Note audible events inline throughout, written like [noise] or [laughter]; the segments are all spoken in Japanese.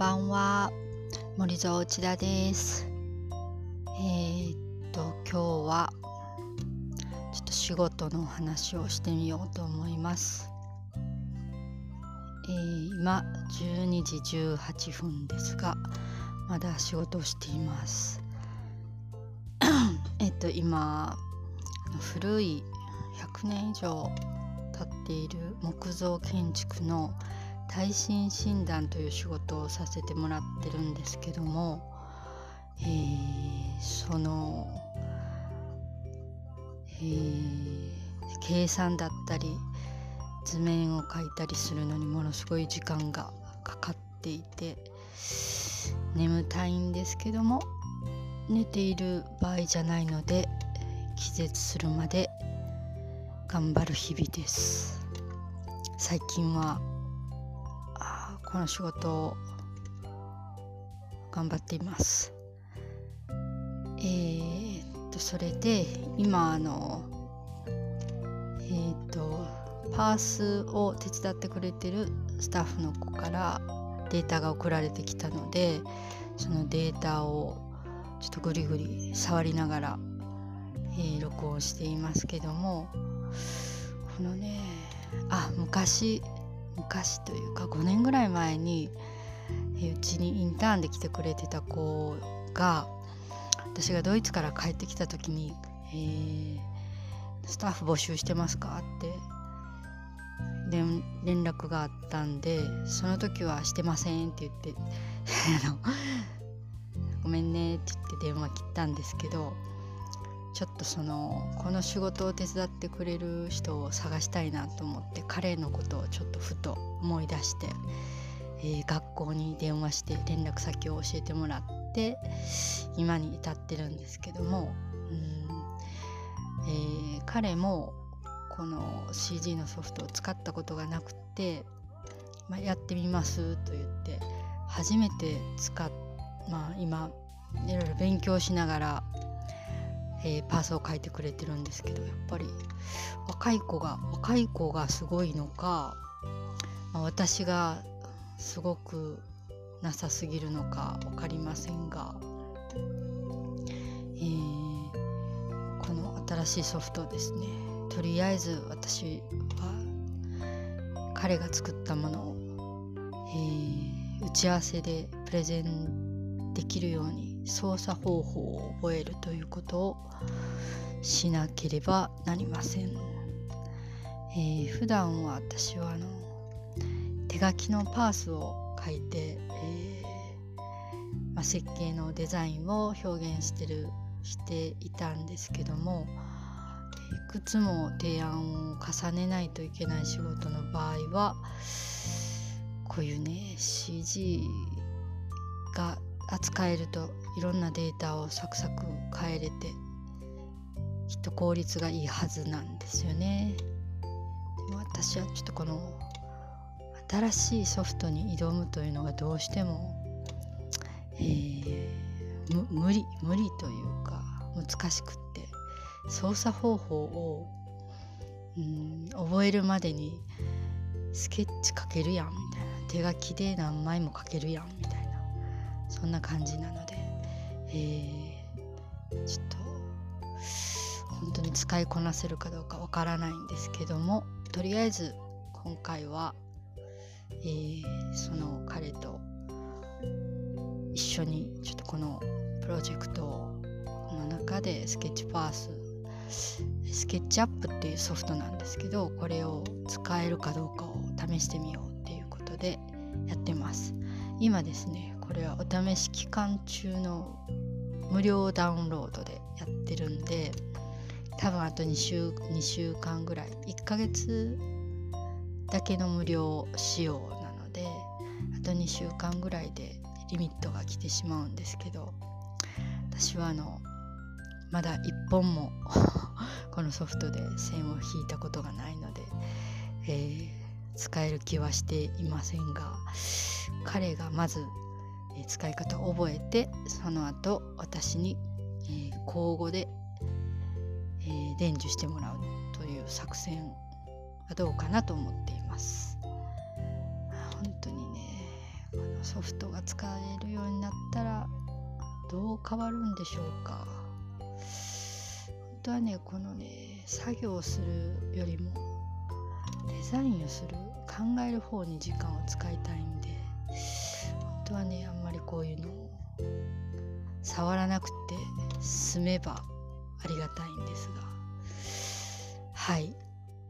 ばんは。森蔵内田です。えー、っと今日はちょっと仕事の話をしてみようと思います。えー、今12時18分ですがまだ仕事をしています。[coughs] えっと今古い100年以上経っている木造建築の耐震診断という仕事をさせてもらってるんですけども、えー、その、えー、計算だったり図面を描いたりするのにものすごい時間がかかっていて眠たいんですけども寝ている場合じゃないので気絶するまで頑張る日々です。最近はこの仕事を頑張っています。えー、っとそれで今あのえー、っとパースを手伝ってくれてるスタッフの子からデータが送られてきたのでそのデータをちょっとグリグリ触りながら、えー、録音していますけどもこのねあ昔昔というか5年ぐらい前にうちにインターンで来てくれてた子が私がドイツから帰ってきた時に「えー、スタッフ募集してますか?」って連絡があったんでその時は「してません」って言って [laughs] ごめんね」って言って電話切ったんですけどちょっとそのこの仕事を手伝ってくれる人を探したいなと思って彼のことをちょっとふと思い出して、えー、学校に電話して連絡先を教えてもらって今に至ってるんですけども、うんえー、彼もこの CG のソフトを使ったことがなくて、まあ、やってみますと言って初めて使っまあ今いろいろ勉強しながらえー、パースを書いてくれてるんですけどやっぱり若い子が若い子がすごいのか、まあ、私がすごくなさすぎるのか分かりませんが、えー、この新しいソフトですね。とりあえず私は彼が作ったものを、えー、打ち合わせでプレゼンできるように操作方法を覚えるということをしなければなりません、えー、普段は私はあの手書きのパースを書いて、えー、まあ、設計のデザインを表現してるしていたんですけどもいくつも提案を重ねないといけない仕事の場合はこういうね CG が扱えるといろんなデータをサクサク変えれてきっと効率がいいはずなんですよね。でも私はちょっとこの新しいソフトに挑むというのがどうしても、えー、無理無理というか難しくって操作方法をうん覚えるまでにスケッチ書けるやんみたいな手書きで何枚も書けるやんみたいなそんな感じなので、えー、ちょっと本当に使いこなせるかどうかわからないんですけどもとりあえず今回は、えー、その彼と一緒にちょっとこのプロジェクトの中でスケッチパーススケッチアップっていうソフトなんですけどこれを使えるかどうかを試してみようっていうことでやってます。今ですねこれはお試し期間中の無料ダウンロードでやってるんで多分あと2週 ,2 週間ぐらい1ヶ月だけの無料仕様なのであと2週間ぐらいでリミットが来てしまうんですけど私はあのまだ1本も [laughs] このソフトで線を引いたことがないので、えー、使える気はしていませんが彼がまず使い方を覚えてその後私に、え交互で、え伝授してもらうという作戦はどうかなと思っています。本当にねこのソフトが使えるようになったらどう変わるんでしょうか本当はねこのね作業をするよりもデザインをする考える方に時間を使いたいんで本当はねこういうのを触らなくて済めばありがたいんですが。はい。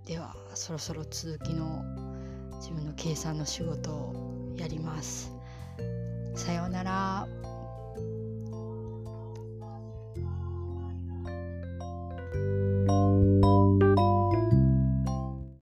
ではそろそろ続きの自分の計算の仕事をやります。さようなら。